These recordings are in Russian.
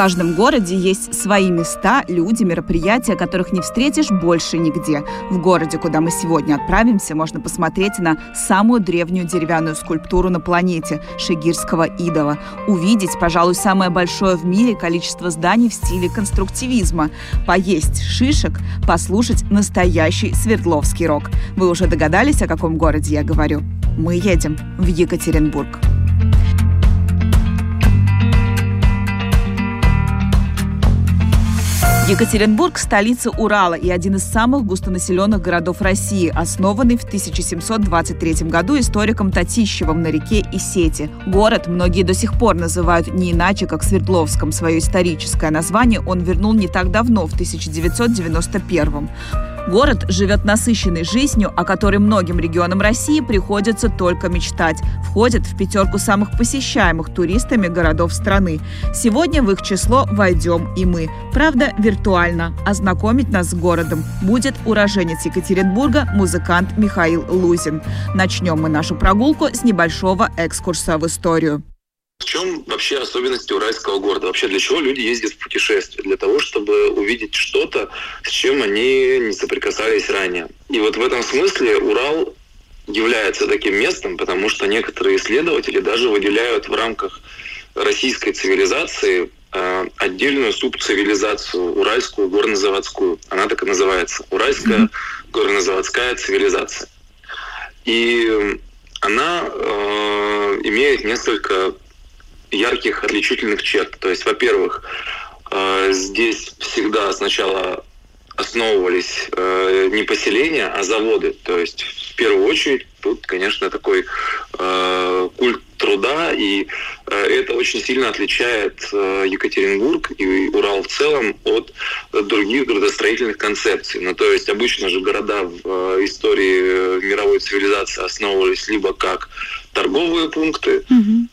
Каждом городе есть свои места, люди, мероприятия, которых не встретишь больше нигде. В городе, куда мы сегодня отправимся, можно посмотреть на самую древнюю деревянную скульптуру на планете – Шигирского идола. Увидеть, пожалуй, самое большое в мире количество зданий в стиле конструктивизма. Поесть шишек, послушать настоящий Свердловский рок. Вы уже догадались, о каком городе я говорю? Мы едем в Екатеринбург. Екатеринбург – столица Урала и один из самых густонаселенных городов России, основанный в 1723 году историком Татищевым на реке Исети. Город многие до сих пор называют не иначе, как Свердловском. Свое историческое название он вернул не так давно, в 1991 Город живет насыщенной жизнью, о которой многим регионам России приходится только мечтать. Входит в пятерку самых посещаемых туристами городов страны. Сегодня в их число войдем и мы. Правда, виртуально. Ознакомить нас с городом будет уроженец Екатеринбурга, музыкант Михаил Лузин. Начнем мы нашу прогулку с небольшого экскурса в историю. В чем вообще особенности уральского города? Вообще для чего люди ездят в путешествие? Для того, чтобы увидеть что-то, с чем они не соприкасались ранее. И вот в этом смысле Урал является таким местом, потому что некоторые исследователи даже выделяют в рамках российской цивилизации э, отдельную субцивилизацию, уральскую горнозаводскую. Она так и называется. Уральская горнозаводская цивилизация. И она э, имеет несколько ярких отличительных черт. То есть, во-первых, э, здесь всегда сначала основывались э, не поселения, а заводы. То есть, в первую очередь, тут, конечно, такой э, культ труда, и это очень сильно отличает Екатеринбург и Урал в целом от других градостроительных концепций. Ну, то есть обычно же города в истории мировой цивилизации основывались либо как торговые пункты, угу.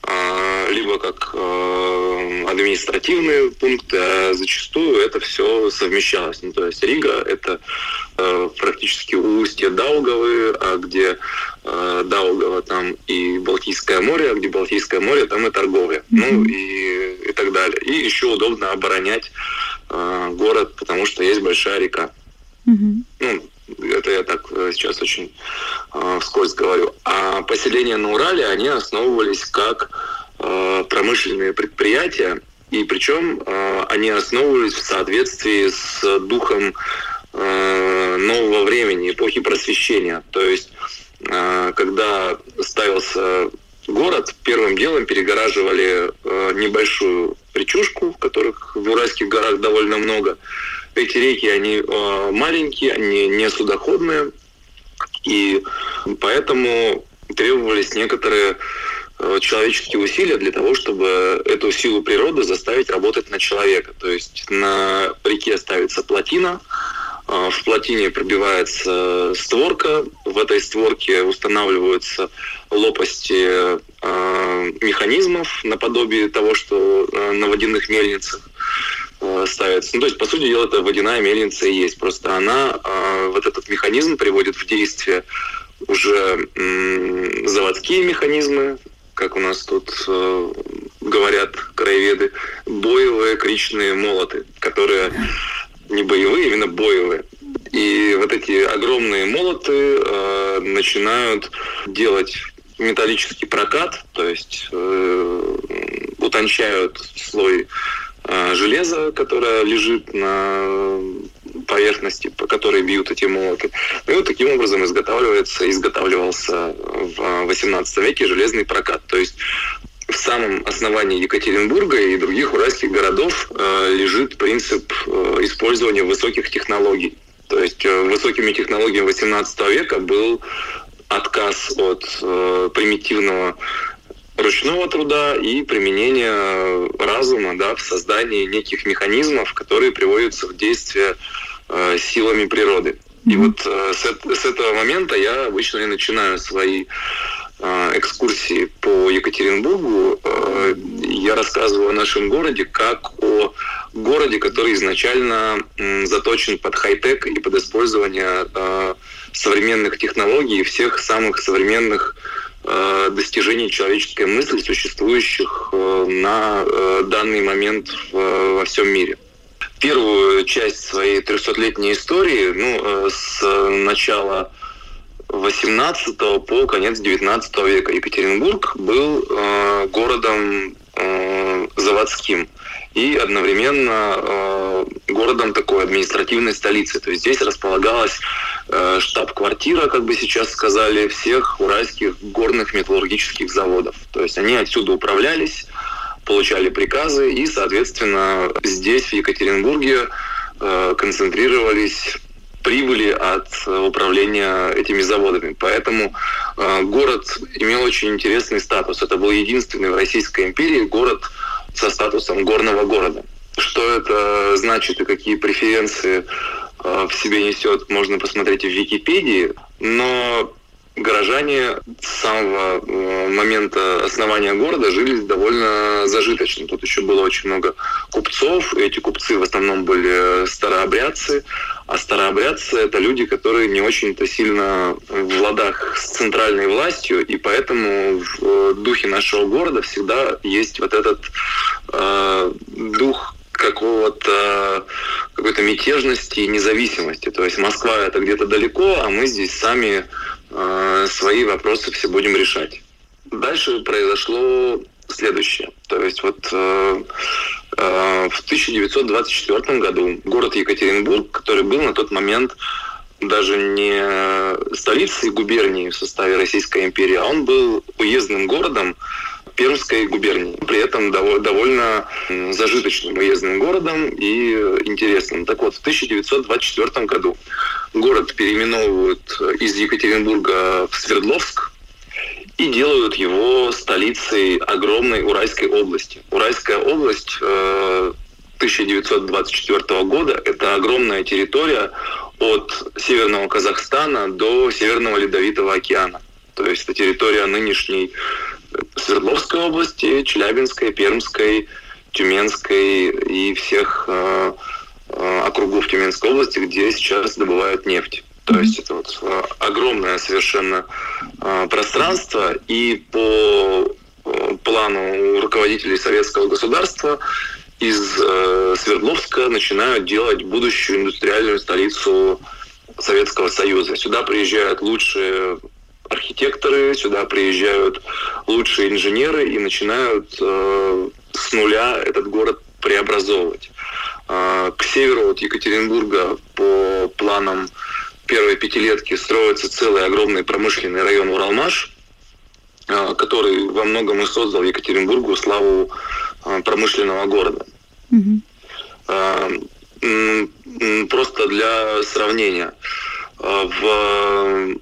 либо как а, административные пункты, а зачастую это все совмещалось. Ну, то есть Рига — это а, практически устье Даугавы, а где Даугава там и Балтийское море, а где Балтийское море, там и торговля. Mm-hmm. Ну и, и так далее. И еще удобно оборонять э, город, потому что есть большая река. Mm-hmm. Ну, это я так э, сейчас очень э, вскользь говорю. А поселения на Урале, они основывались как э, промышленные предприятия, и причем э, они основывались в соответствии с духом э, нового времени, эпохи просвещения. То есть, э, когда ставился город, первым делом перегораживали э, небольшую речушку, которых в Уральских горах довольно много, эти реки, они э, маленькие, они не судоходные, и поэтому требовались некоторые э, человеческие усилия для того, чтобы эту силу природы заставить работать на человека. То есть на реке ставится плотина, э, в плотине пробивается створка, в этой створке устанавливаются лопасти механизмов наподобие того, что на водяных мельницах. Э, ставится. Ну, то есть, по сути дела, это водяная мельница и есть. Просто она, э, вот этот механизм приводит в действие уже заводские механизмы, как у нас тут э, говорят краеведы, боевые кричные молоты, которые не боевые, именно боевые. И вот эти огромные молоты э, начинают делать металлический прокат, то есть э, утончают слой Э, железо, которое лежит на поверхности, по которой бьют эти молоты. И вот таким образом изготавливается, изготавливался в 18 веке железный прокат. То есть в самом основании Екатеринбурга и других уральских городов э, лежит принцип э, использования высоких технологий. То есть э, высокими технологиями 18 века был отказ от э, примитивного ручного труда и применения разума да, в создании неких механизмов, которые приводятся в действие э, силами природы. И вот э, с, с этого момента я обычно и начинаю свои э, экскурсии по Екатеринбургу. Э, я рассказываю о нашем городе как о городе, который изначально э, заточен под хай-тек и под использование э, современных технологий и всех самых современных достижений человеческой мысли, существующих э, на э, данный момент во всем мире. Первую часть своей 300-летней истории, ну, с начала 18 по конец 19 века Екатеринбург был городом заводским и одновременно э, городом такой административной столицы. То есть здесь располагалась э, штаб-квартира, как бы сейчас сказали, всех уральских горных металлургических заводов. То есть они отсюда управлялись, получали приказы и, соответственно, здесь, в Екатеринбурге, э, концентрировались прибыли от управления этими заводами. Поэтому э, город имел очень интересный статус. Это был единственный в Российской империи город со статусом горного города. Что это значит и какие преференции э, в себе несет, можно посмотреть в Википедии. Но горожане с самого э, момента основания города жили довольно зажиточно. Тут еще было очень много купцов. Эти купцы в основном были старообрядцы. А старообрядцы – это люди, которые не очень-то сильно в ладах с центральной властью, и поэтому в э, духе нашего города всегда есть вот этот э, дух какого-то какой-то мятежности и независимости. То есть Москва это где-то далеко, а мы здесь сами э, свои вопросы все будем решать. Дальше произошло следующее. То есть вот э, э, в 1924 году город Екатеринбург, который был на тот момент даже не столицей губернии в составе Российской империи, а он был уездным городом Пермской губернии. При этом довольно зажиточным уездным городом и интересным. Так вот, в 1924 году город переименовывают из Екатеринбурга в Свердловск, и делают его столицей огромной Уральской области. Уральская область 1924 э, года – это огромная территория от Северного Казахстана до Северного Ледовитого океана. То есть это территория нынешней Свердловской области, Челябинской, Пермской, Тюменской и всех э, э, округов Тюменской области, где сейчас добывают нефть. То есть это вот э, огромное совершенно э, пространство, и по э, плану руководителей советского государства из Свердловска начинают делать будущую индустриальную столицу Советского Союза. Сюда приезжают лучшие архитекторы, сюда приезжают лучшие инженеры и начинают э, с нуля этот город преобразовывать. Э, к северу от Екатеринбурга по планам первой пятилетки строится целый огромный промышленный район Уралмаш, э, который во многом и создал Екатеринбургу славу э, промышленного города. Mm-hmm. Просто для сравнения. В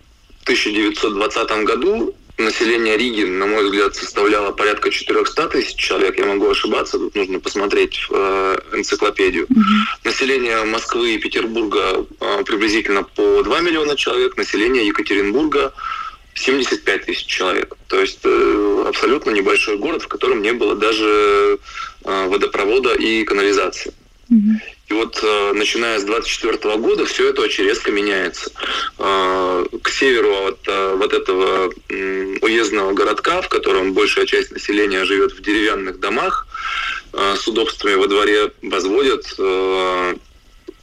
1920 году население Риги, на мой взгляд, составляло порядка 400 тысяч человек. Я могу ошибаться, тут нужно посмотреть в э, энциклопедию. Mm-hmm. Население Москвы и Петербурга э, приблизительно по 2 миллиона человек. Население Екатеринбурга 75 тысяч человек. То есть э, абсолютно небольшой город, в котором не было даже э, водопровода и канализации. Mm-hmm. И вот э, начиная с 24 года все это очень резко меняется. Э, к северу от э, вот этого уездного городка, в котором большая часть населения живет в деревянных домах, с удобствами во дворе возводят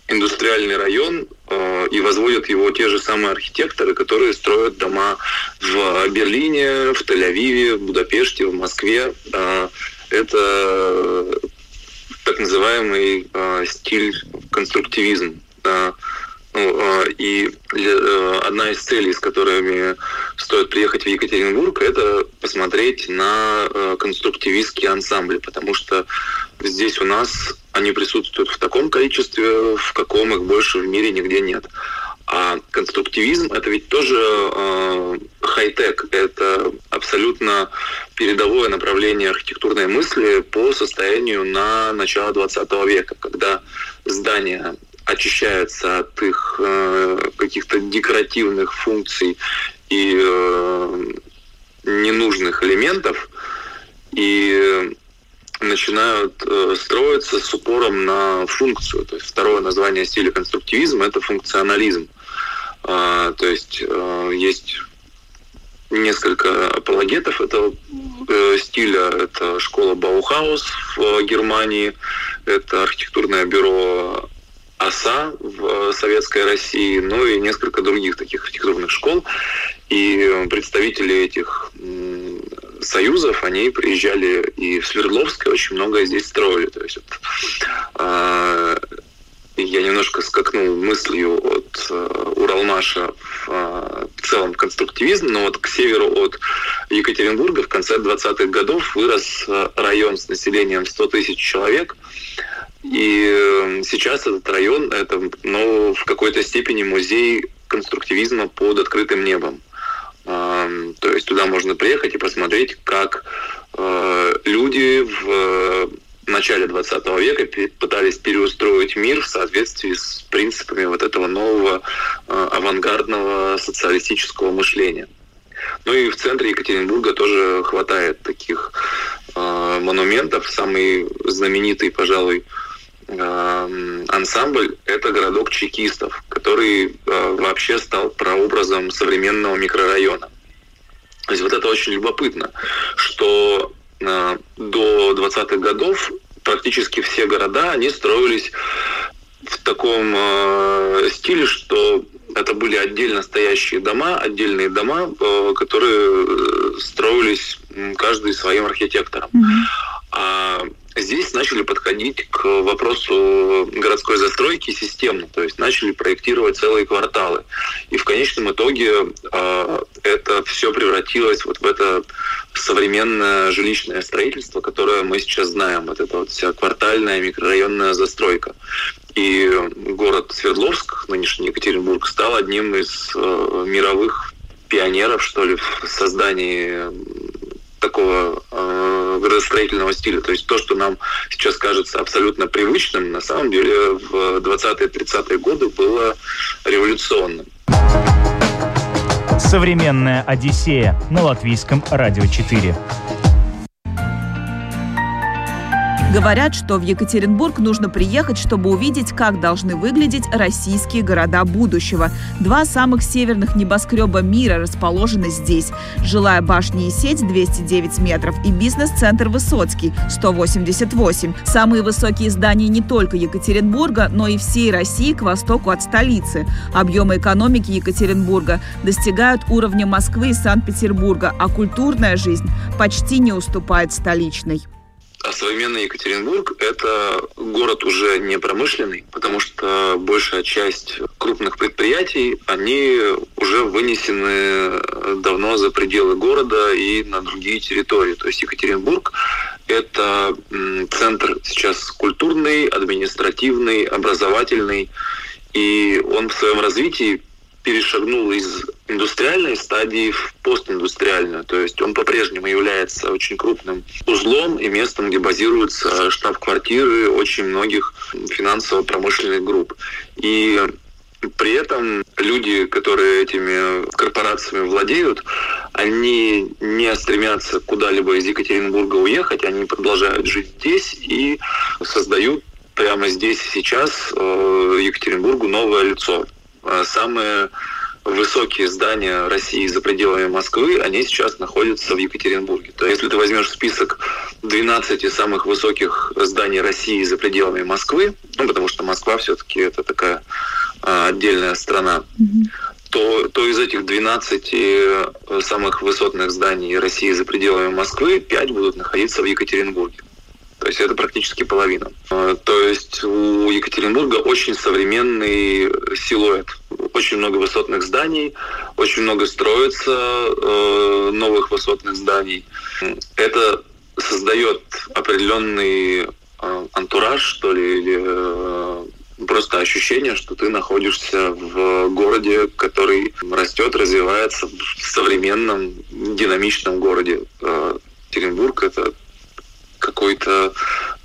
индустриальный район и возводят его те же самые архитекторы, которые строят дома в Берлине, в Тель-Авиве, в Будапеште, в Москве. Это так называемый э, стиль конструктивизм. Да. Ну, э, и э, одна из целей, с которыми стоит приехать в Екатеринбург, это посмотреть на э, конструктивистские ансамбли, потому что здесь у нас они присутствуют в таком количестве, в каком их больше в мире нигде нет. А конструктивизм это ведь тоже э, хай-тек, это абсолютно передовое направление архитектурной мысли по состоянию на начало 20 века, когда здания очищаются от их э, каких-то декоративных функций и э, ненужных элементов и начинают э, строиться с упором на функцию. То есть второе название стиля конструктивизм – это функционализм. Э, то есть э, есть несколько апологетов этого э, стиля. Это школа Баухаус в Германии, это архитектурное бюро ОСА в Советской России, ну и несколько других таких архитектурных школ. И представители этих союзов, они приезжали и в Свердловск, очень многое здесь строили. То есть э, я немножко скакнул мыслью от э, Уралмаша в, э, целом конструктивизм, но вот к северу от Екатеринбурга в конце 20-х годов вырос район с населением 100 тысяч человек. И сейчас этот район это ну, в какой-то степени музей конструктивизма под открытым небом. То есть туда можно приехать и посмотреть, как э, люди в начале 20 века пытались переустроить мир в соответствии с принципами вот этого нового э, авангардного социалистического мышления. Ну и в центре Екатеринбурга тоже хватает таких э, монументов. Самый знаменитый, пожалуй, э, ансамбль – это городок чекистов, который э, вообще стал прообразом современного микрорайона. То есть вот это очень любопытно, что до 20-х годов практически все города, они строились в таком э, стиле, что это были отдельно стоящие дома, отдельные дома, э, которые строились каждый своим архитектором. Mm-hmm. А здесь начали подходить к вопросу городской застройки системно, то есть начали проектировать целые кварталы. И в конечном итоге э, это все превратилось вот в это современное жилищное строительство, которое мы сейчас знаем, вот эта вот вся квартальная микрорайонная застройка. И город Свердловск, нынешний Екатеринбург, стал одним из э, мировых пионеров, что ли, в создании такого э, градостроительного стиля. То есть то, что нам сейчас кажется абсолютно привычным, на самом деле в 20-30-е годы было революционным. Современная Одиссея на латвийском радио 4. Говорят, что в Екатеринбург нужно приехать, чтобы увидеть, как должны выглядеть российские города будущего. Два самых северных небоскреба мира расположены здесь. Жилая башня и сеть 209 метров и бизнес-центр Высоцкий 188. Самые высокие здания не только Екатеринбурга, но и всей России к востоку от столицы. Объемы экономики Екатеринбурга достигают уровня Москвы и Санкт-Петербурга, а культурная жизнь почти не уступает столичной. А современный Екатеринбург – это город уже не промышленный, потому что большая часть крупных предприятий, они уже вынесены давно за пределы города и на другие территории. То есть Екатеринбург – это центр сейчас культурный, административный, образовательный, и он в своем развитии перешагнул из индустриальной стадии в постиндустриальную. То есть он по-прежнему является очень крупным узлом и местом, где базируются штаб-квартиры очень многих финансово-промышленных групп. И при этом люди, которые этими корпорациями владеют, они не стремятся куда-либо из Екатеринбурга уехать, они продолжают жить здесь и создают прямо здесь и сейчас э, Екатеринбургу новое лицо. Э, самые высокие здания России за пределами Москвы, они сейчас находятся в Екатеринбурге. То есть, если ты возьмешь список 12 самых высоких зданий России за пределами Москвы, ну, потому что Москва все-таки это такая а, отдельная страна, mm-hmm. то, то из этих 12 э, самых высотных зданий России за пределами Москвы 5 будут находиться в Екатеринбурге. То есть это практически половина. А, то есть у Екатеринбурга очень современный силуэт. Очень много высотных зданий, очень много строится э, новых высотных зданий. Это создает определенный э, антураж, что ли, или э, просто ощущение, что ты находишься в городе, который растет, развивается в современном, динамичном городе Екатеринбург это какой-то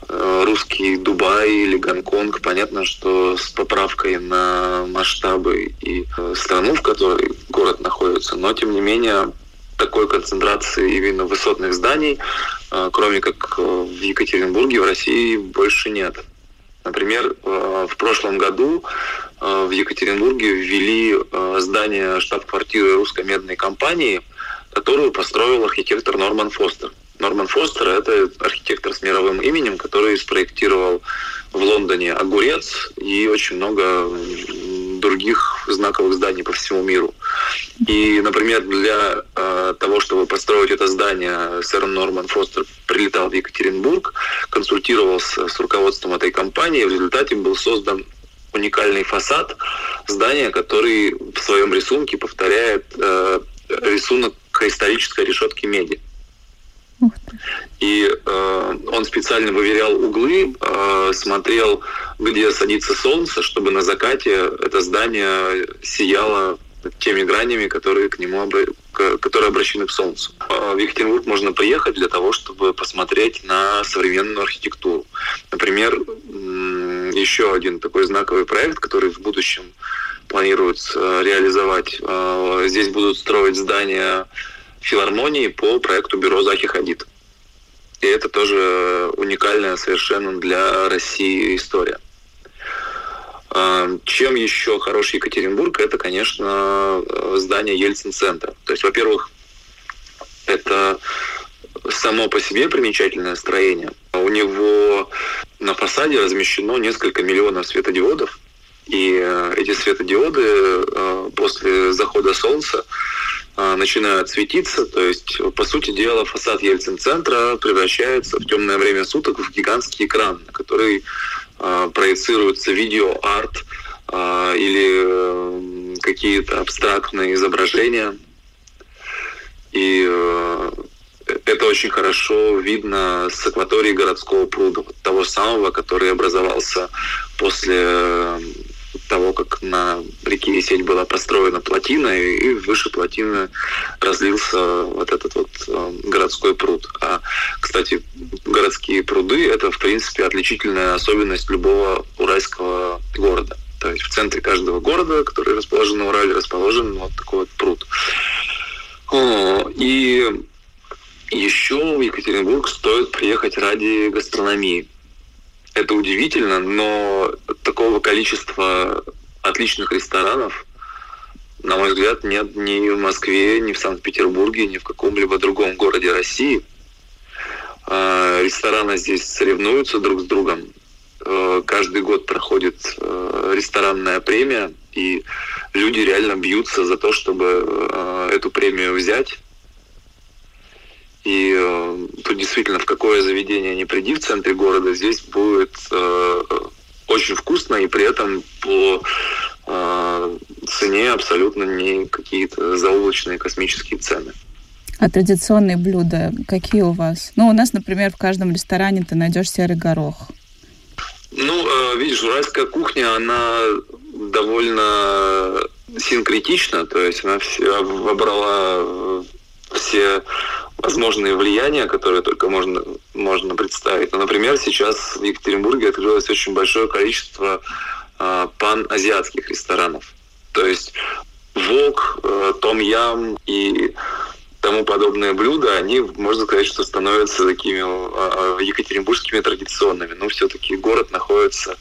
э, русский Дубай или Гонконг. Понятно, что с поправкой на масштабы и э, страну, в которой город находится, но тем не менее такой концентрации именно высотных зданий, э, кроме как в Екатеринбурге, в России больше нет. Например, в прошлом году в Екатеринбурге ввели здание штаб-квартиры русской медной компании, которую построил архитектор Норман Фостер. Норман Фостер – это архитектор с мировым именем, который спроектировал в Лондоне огурец и очень много других знаковых зданий по всему миру. И, например, для э, того, чтобы построить это здание, сэр Норман Фостер прилетал в Екатеринбург, консультировался с руководством этой компании, в результате был создан уникальный фасад здания, который в своем рисунке повторяет э, рисунок исторической решетки меди. И э, он специально выверял углы, э, смотрел, где садится солнце, чтобы на закате это здание сияло теми гранями, которые к нему которые обращены к солнцу. Э, в Екатеринбург можно приехать для того, чтобы посмотреть на современную архитектуру. Например, еще один такой знаковый проект, который в будущем планируется реализовать. Э, здесь будут строить здания филармонии по проекту бюро Захи Хадид. И это тоже уникальная совершенно для России история. А, чем еще хороший Екатеринбург? Это, конечно, здание Ельцин-центра. То есть, во-первых, это само по себе примечательное строение. У него на фасаде размещено несколько миллионов светодиодов, и э, эти светодиоды э, после захода солнца а, начинают светиться. То есть, по сути дела, фасад Ельцин-центра превращается в темное время суток в гигантский экран, на который а, проецируется видео-арт а, или какие-то абстрактные изображения. И э, это очень хорошо видно с акватории городского пруда, того самого, который образовался после того, как на реке Есень была построена плотина, и, выше плотины разлился вот этот вот э, городской пруд. А, кстати, городские пруды – это, в принципе, отличительная особенность любого уральского города. То есть в центре каждого города, который расположен на Урале, расположен вот такой вот пруд. О, и еще в Екатеринбург стоит приехать ради гастрономии это удивительно, но такого количества отличных ресторанов, на мой взгляд, нет ни в Москве, ни в Санкт-Петербурге, ни в каком-либо другом городе России. А, рестораны здесь соревнуются друг с другом. А, каждый год проходит а, ресторанная премия, и люди реально бьются за то, чтобы эту премию взять. И э, тут действительно в какое заведение не приди в центре города, здесь будет э, очень вкусно и при этом по э, цене абсолютно не какие-то заоблачные космические цены. А традиционные блюда какие у вас? Ну, у нас, например, в каждом ресторане ты найдешь серый горох. Ну, э, видишь, уральская кухня, она довольно синкретична, то есть она все обрала все возможные влияния, которые только можно, можно представить. Ну, например, сейчас в Екатеринбурге открылось очень большое количество э, пан-азиатских ресторанов. То есть вок, э, том-ям и тому подобные блюда, они, можно сказать, что становятся такими э, екатеринбургскими традиционными. Но все-таки город находится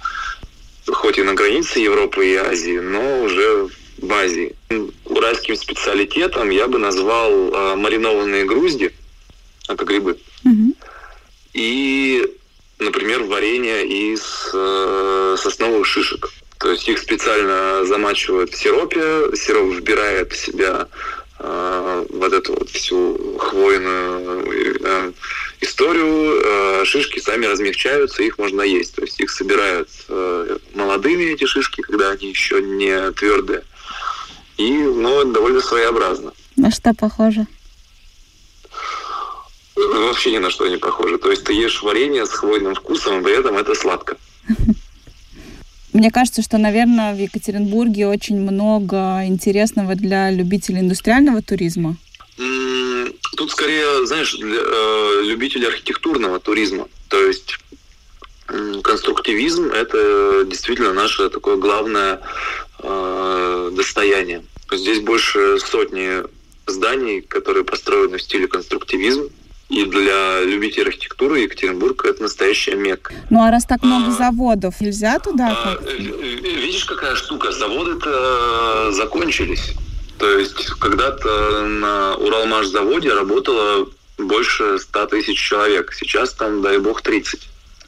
хоть и на границе Европы и Азии, но уже Азии. Уральским специалитетом я бы назвал э, маринованные грузди, это грибы, угу. и, например, варенье из э, сосновых шишек. То есть их специально замачивают в сиропе, сироп вбирает в себя э, вот эту вот всю хвойную э, историю, э, шишки сами размягчаются, их можно есть. То есть их собирают э, молодыми, эти шишки, когда они еще не твердые. И, ну, довольно своеобразно. На что похоже? Вообще ни на что не похоже. То есть ты ешь варенье с хвойным вкусом, и при этом это сладко. Мне кажется, что, наверное, в Екатеринбурге очень много интересного для любителей индустриального туризма. Тут скорее, знаешь, для э, любителей архитектурного туризма. То есть конструктивизм – это действительно наше такое главное э, достояние. Здесь больше сотни зданий, которые построены в стиле конструктивизм. И для любителей архитектуры Екатеринбург это настоящая мекка. Ну а раз так много а, заводов, нельзя туда? А, видишь, какая штука? Заводы-то закончились. То есть когда-то на Уралмаш заводе работало больше 100 тысяч человек. Сейчас там, дай бог, 30.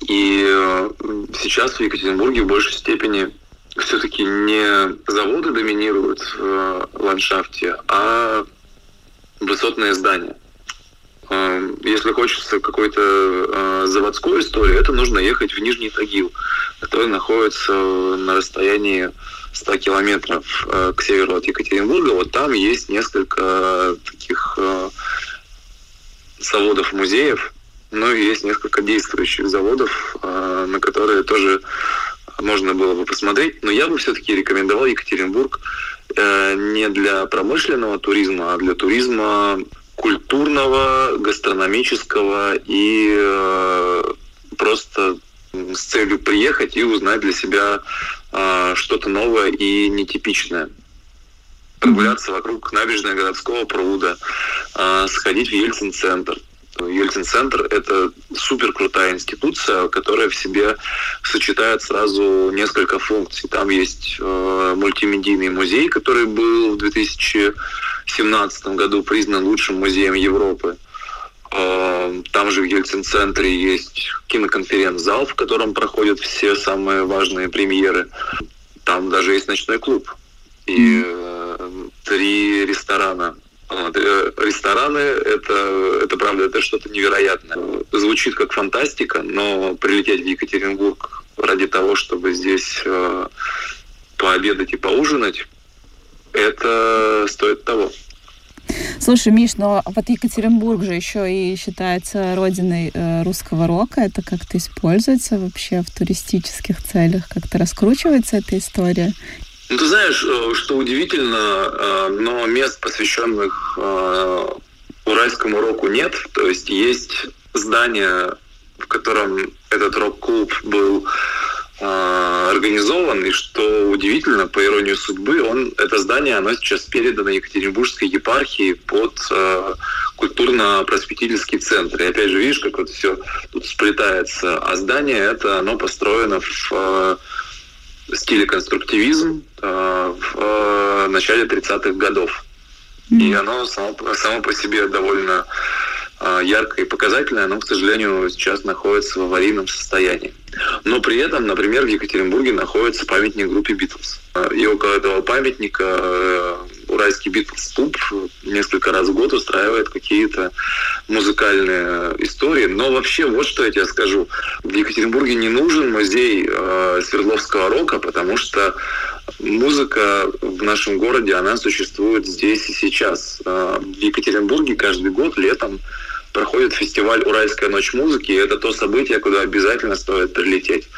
И э, сейчас в Екатеринбурге в большей степени все-таки не заводы доминируют в э, ландшафте, а высотные здания. Э, если хочется какой-то заводской истории, это нужно ехать в Нижний Тагил, который находится на расстоянии 100 километров к северу от Екатеринбурга. Вот там есть несколько таких заводов-музеев, ну и есть несколько действующих заводов, а, на которые тоже можно было бы посмотреть. Но я бы все-таки рекомендовал Екатеринбург э, не для промышленного туризма, а для туризма культурного, гастрономического и э, просто с целью приехать и узнать для себя э, что-то новое и нетипичное. Прогуляться вокруг набережной городского пруда, сходить в Ельцин-центр, Ельцин-центр – это супер крутая институция, которая в себе сочетает сразу несколько функций. Там есть э, мультимедийный музей, который был в 2017 году признан лучшим музеем Европы. Э, там же в Ельцин-центре есть киноконференц-зал, в котором проходят все самые важные премьеры. Там даже есть ночной клуб и э, три ресторана вот. Э, рестораны это, это правда, это что-то невероятное. Звучит как фантастика, но прилететь в Екатеринбург ради того, чтобы здесь э, пообедать и поужинать, это стоит того. Слушай, Миш, но вот Екатеринбург же еще и считается родиной э, русского рока. Это как-то используется вообще в туристических целях? Как-то раскручивается эта история? Ну, ты знаешь, э, что удивительно, э, но мест, посвященных э, уральскому року, нет. То есть есть здание, в котором этот рок-клуб был организован, и что удивительно, по иронии судьбы, он, это здание, оно сейчас передано Екатеринбургской епархии под э, культурно-просветительский центр. И опять же, видишь, как вот все тут сплетается. А здание это, оно построено в э, стиле конструктивизм э, в э, начале 30-х годов. И оно само, само по себе довольно э, яркое и показательное, оно, к сожалению, сейчас находится в аварийном состоянии. Но при этом, например, в Екатеринбурге находится памятник группе Битлз. И около этого памятника уральский Битлз-клуб несколько раз в год устраивает какие-то музыкальные истории. Но вообще, вот что я тебе скажу. В Екатеринбурге не нужен музей э, Свердловского рока, потому что музыка в нашем городе, она существует здесь и сейчас. Э, в Екатеринбурге каждый год летом проходит фестиваль «Уральская ночь музыки». И это то событие, куда обязательно стоит прилететь.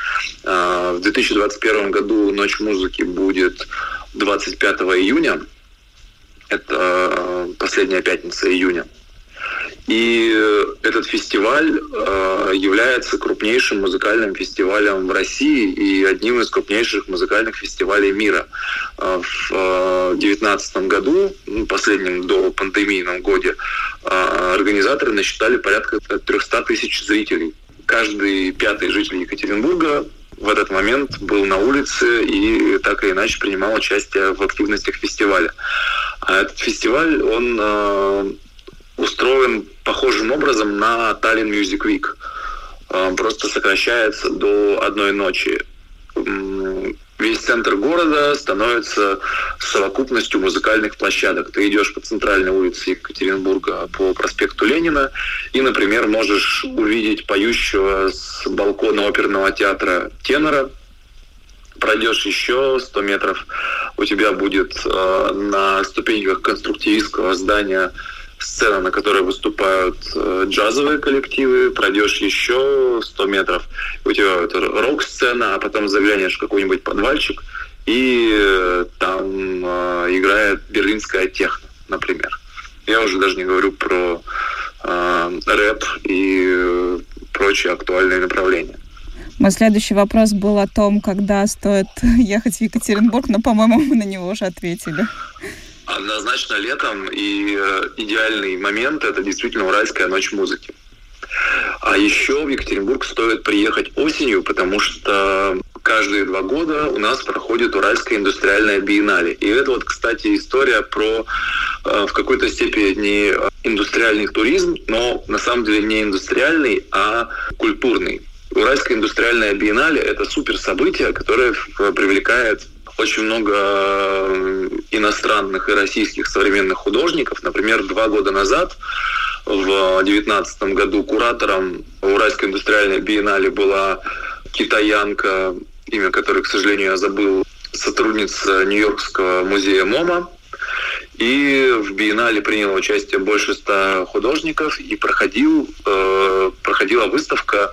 Э, в 2021 году «Ночь музыки» будет 25 июня. Это э, последняя пятница июня. И этот фестиваль э, является крупнейшим музыкальным фестивалем в России и одним из крупнейших музыкальных фестивалей мира. Э, в 2019 году, ну, последнем до пандемийном годе, организаторы насчитали порядка 300 тысяч зрителей. Каждый пятый житель Екатеринбурга в этот момент был на улице и так или иначе принимал участие в активностях фестиваля. А этот фестиваль, он э, устроен похожим образом на Tallinn Music Week. Э, просто сокращается до одной ночи. Весь центр города становится совокупностью музыкальных площадок. Ты идешь по центральной улице Екатеринбурга по проспекту Ленина и, например, можешь увидеть поющего с балкона оперного театра тенора, пройдешь еще 100 метров, у тебя будет э, на ступеньках конструктивистского здания сцена, на которой выступают э, джазовые коллективы, пройдешь еще 100 метров, у тебя рок-сцена, а потом заглянешь в какой-нибудь подвальчик, и э, там э, играет берлинская техно, например. Я уже даже не говорю про рэп и прочие актуальные направления. Мой следующий вопрос был о том, когда стоит ехать в Екатеринбург, но, по-моему, мы на него уже ответили. Однозначно летом, и э, идеальный момент – это действительно Уральская ночь музыки. А еще в Екатеринбург стоит приехать осенью, потому что каждые два года у нас проходит Уральская индустриальная биеннале. И это вот, кстати, история про э, в какой-то степени индустриальный туризм, но на самом деле не индустриальный, а культурный. Уральская индустриальная биеннале – это супер событие, которое привлекает очень много э, иностранных и российских современных художников. Например, два года назад, в 2019 году, куратором Уральской индустриальной биеннале была китаянка, имя которой, к сожалению, я забыл, сотрудница Нью-Йоркского музея МОМА. И в биеннале приняло участие больше ста художников, и проходил, э, проходила выставка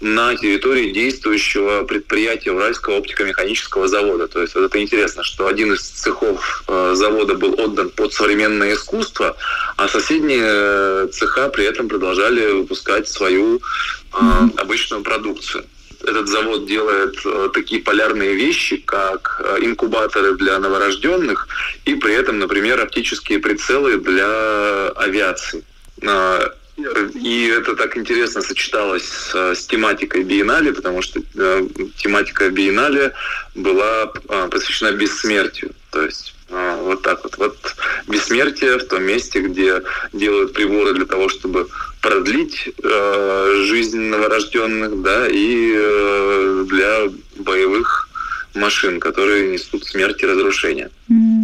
на территории действующего предприятия Уральского оптико-механического завода. То есть вот это интересно, что один из цехов э, завода был отдан под современное искусство, а соседние э, цеха при этом продолжали выпускать свою э, обычную продукцию этот завод делает такие полярные вещи, как инкубаторы для новорожденных и при этом, например, оптические прицелы для авиации. Э, и это так интересно сочеталось с, с тематикой биеннале, потому что э, тематика биеннале была э, посвящена бессмертию. То есть э, вот так вот. Вот бессмертие в том месте, где делают приборы для того, чтобы продлить э, жизнь новорожденных, да, и э, для боевых машин, которые несут смерть и разрушение. Mm-hmm.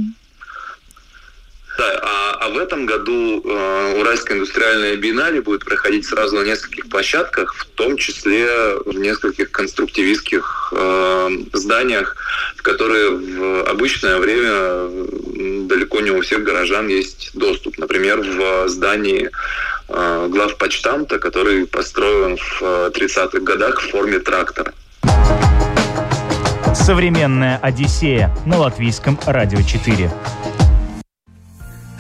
Да, а, а в этом году э, Уральская индустриальная биеннале будет проходить сразу на нескольких площадках, в том числе в нескольких конструктивистских э, зданиях, в которые в обычное время далеко не у всех горожан есть доступ. Например, в здании э, главпочтамта, который построен в 30-х э, годах в форме трактора. Современная Одиссея на латвийском радио 4.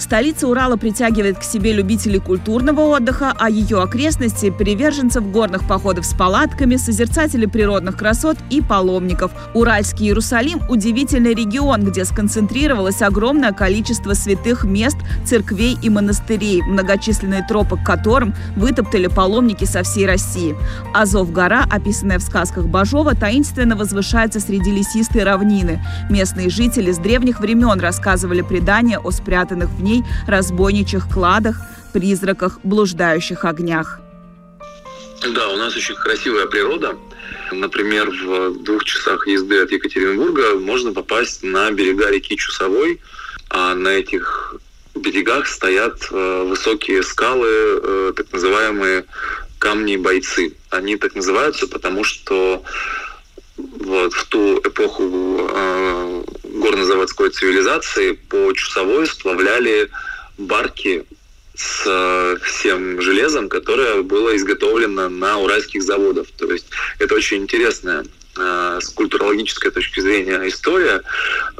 Столица Урала притягивает к себе любителей культурного отдыха, а ее окрестности – приверженцев горных походов с палатками, созерцателей природных красот и паломников. Уральский Иерусалим – удивительный регион, где сконцентрировалось огромное количество святых мест, церквей и монастырей, многочисленные тропы к которым вытоптали паломники со всей России. Азов-гора, описанная в сказках Бажова, таинственно возвышается среди лесистой равнины. Местные жители с древних времен рассказывали предания о спрятанных в ней разбойничьих кладах, призраках, блуждающих огнях. Да, у нас очень красивая природа. Например, в двух часах езды от Екатеринбурга можно попасть на берега реки Чусовой, а на этих берегах стоят э, высокие скалы, э, так называемые камни-бойцы. Они так называются, потому что вот в ту эпоху э, горнозаводской цивилизации по часовой сплавляли барки с э, всем железом, которое было изготовлено на уральских заводах. То есть это очень интересная э, с культурологической точки зрения история.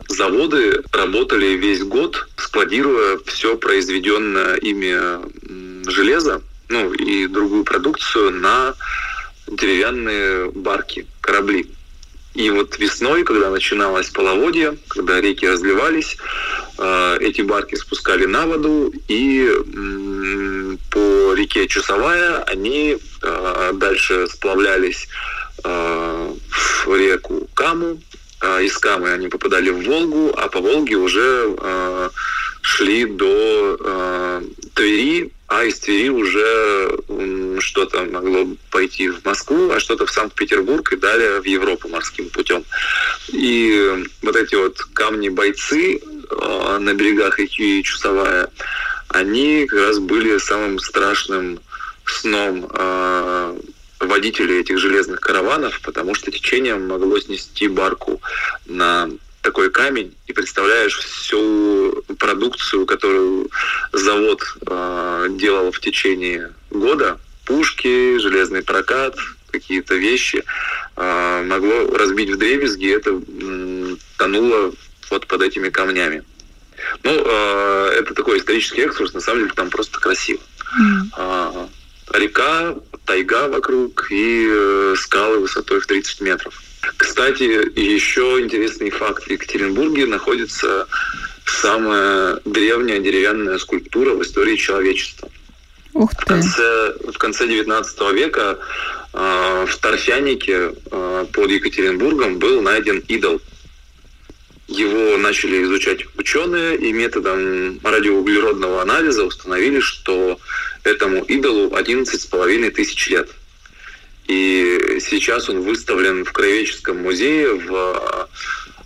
Заводы работали весь год, складируя все произведенное ими железо, ну и другую продукцию на деревянные барки, корабли. И вот весной, когда начиналось половодье, когда реки разливались, э, эти барки спускали на воду, и по реке Чусовая они э, дальше сплавлялись э, в реку Каму, из Камы они попадали в Волгу, а по Волге уже шли до Твери, а из Твери уже что-то могло пойти в Москву, а что-то в Санкт-Петербург и далее в Европу морским путем. И вот эти вот камни-бойцы э, на берегах реки Чусовая, они как раз были самым страшным сном э, водителей этих железных караванов, потому что течением могло снести барку на такой камень и представляешь всю продукцию, которую завод э, делал в течение года, пушки, железный прокат, какие-то вещи, э, могло разбить в дребезги, это э, тонуло вот под этими камнями. Ну, э, это такой исторический экскурс, на самом деле там просто красиво. Mm. река, тайга вокруг и э, скалы высотой в 30 метров. Кстати, еще интересный факт. В Екатеринбурге находится самая древняя деревянная скульптура в истории человечества. Ух ты. В конце, в конце 19 века э, в Торфянике э, под Екатеринбургом был найден идол. Его начали изучать ученые и методом радиоуглеродного анализа установили, что этому идолу 11,5 тысяч лет. И сейчас он выставлен в Краеведческом музее в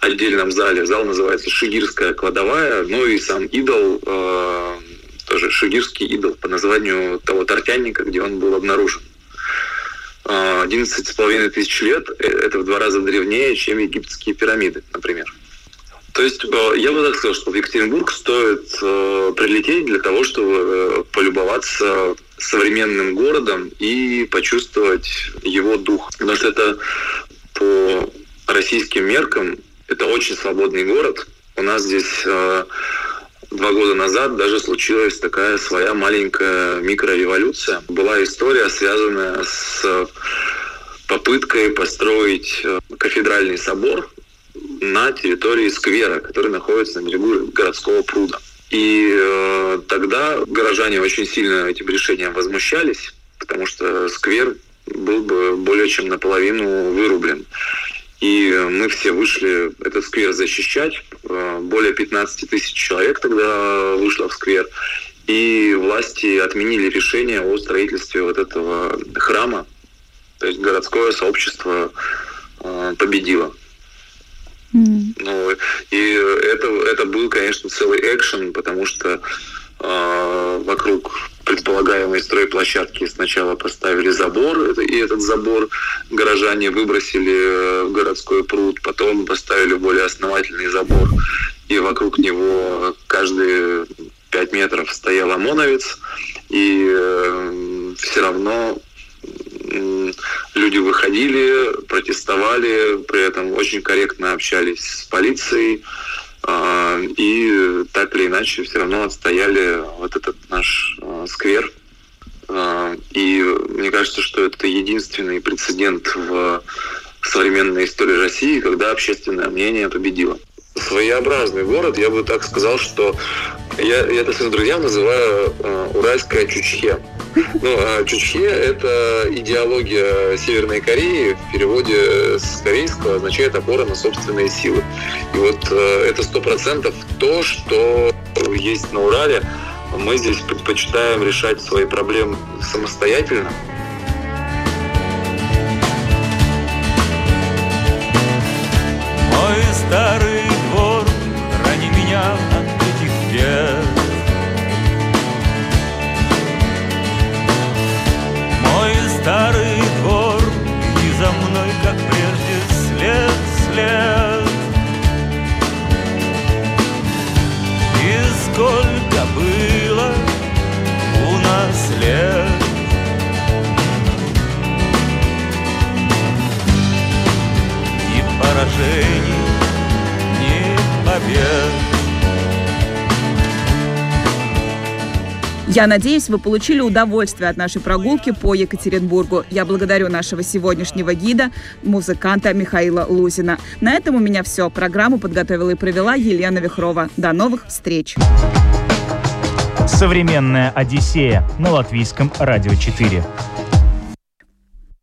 отдельном зале. Зал называется «Шигирская кладовая». Ну и сам идол, э, тоже шигирский идол по названию того торфяника, где он был обнаружен. 11,5 тысяч лет – это в два раза древнее, чем египетские пирамиды, например. То есть э, я бы так сказал, что в Екатеринбург стоит э, прилететь для того, чтобы э, полюбоваться современным городом и почувствовать его дух. Потому что это по российским меркам это очень свободный город. У нас здесь два года назад даже случилась такая своя маленькая микрореволюция. Была история, связанная с попыткой построить кафедральный собор на территории сквера, который находится на берегу городского пруда. И э, тогда горожане очень сильно этим решением возмущались, потому что сквер был бы более чем наполовину вырублен. И мы все вышли этот сквер защищать. Э, более 15 тысяч человек тогда вышло в сквер. И власти отменили решение о строительстве вот этого храма. То есть городское сообщество э, победило. Ну, и это, это был, конечно, целый экшен, потому что э, вокруг предполагаемой стройплощадки сначала поставили забор, и этот забор горожане выбросили в городской пруд, потом поставили более основательный забор, и вокруг него каждые пять метров стоял ОМОНовец, и э, все равно люди выходили, протестовали, при этом очень корректно общались с полицией, а, и так или иначе все равно отстояли вот этот наш а, сквер. А, и мне кажется, что это единственный прецедент в современной истории России, когда общественное мнение победило своеобразный город. Я бы так сказал, что я, я это своим друзьям называю э, уральское чучхе. Ну, а чучхе – это идеология Северной Кореи, в переводе с корейского означает опора на собственные силы. И вот э, это сто процентов то, что есть на Урале. Мы здесь предпочитаем решать свои проблемы самостоятельно. Мой старый старый двор И за мной, как прежде, след, след. И сколько было у нас лет? Ни поражений, ни побед Я надеюсь, вы получили удовольствие от нашей прогулки по Екатеринбургу. Я благодарю нашего сегодняшнего гида, музыканта Михаила Лузина. На этом у меня все. Программу подготовила и провела Елена Вихрова. До новых встреч! Современная Одиссея на латвийском радио 4.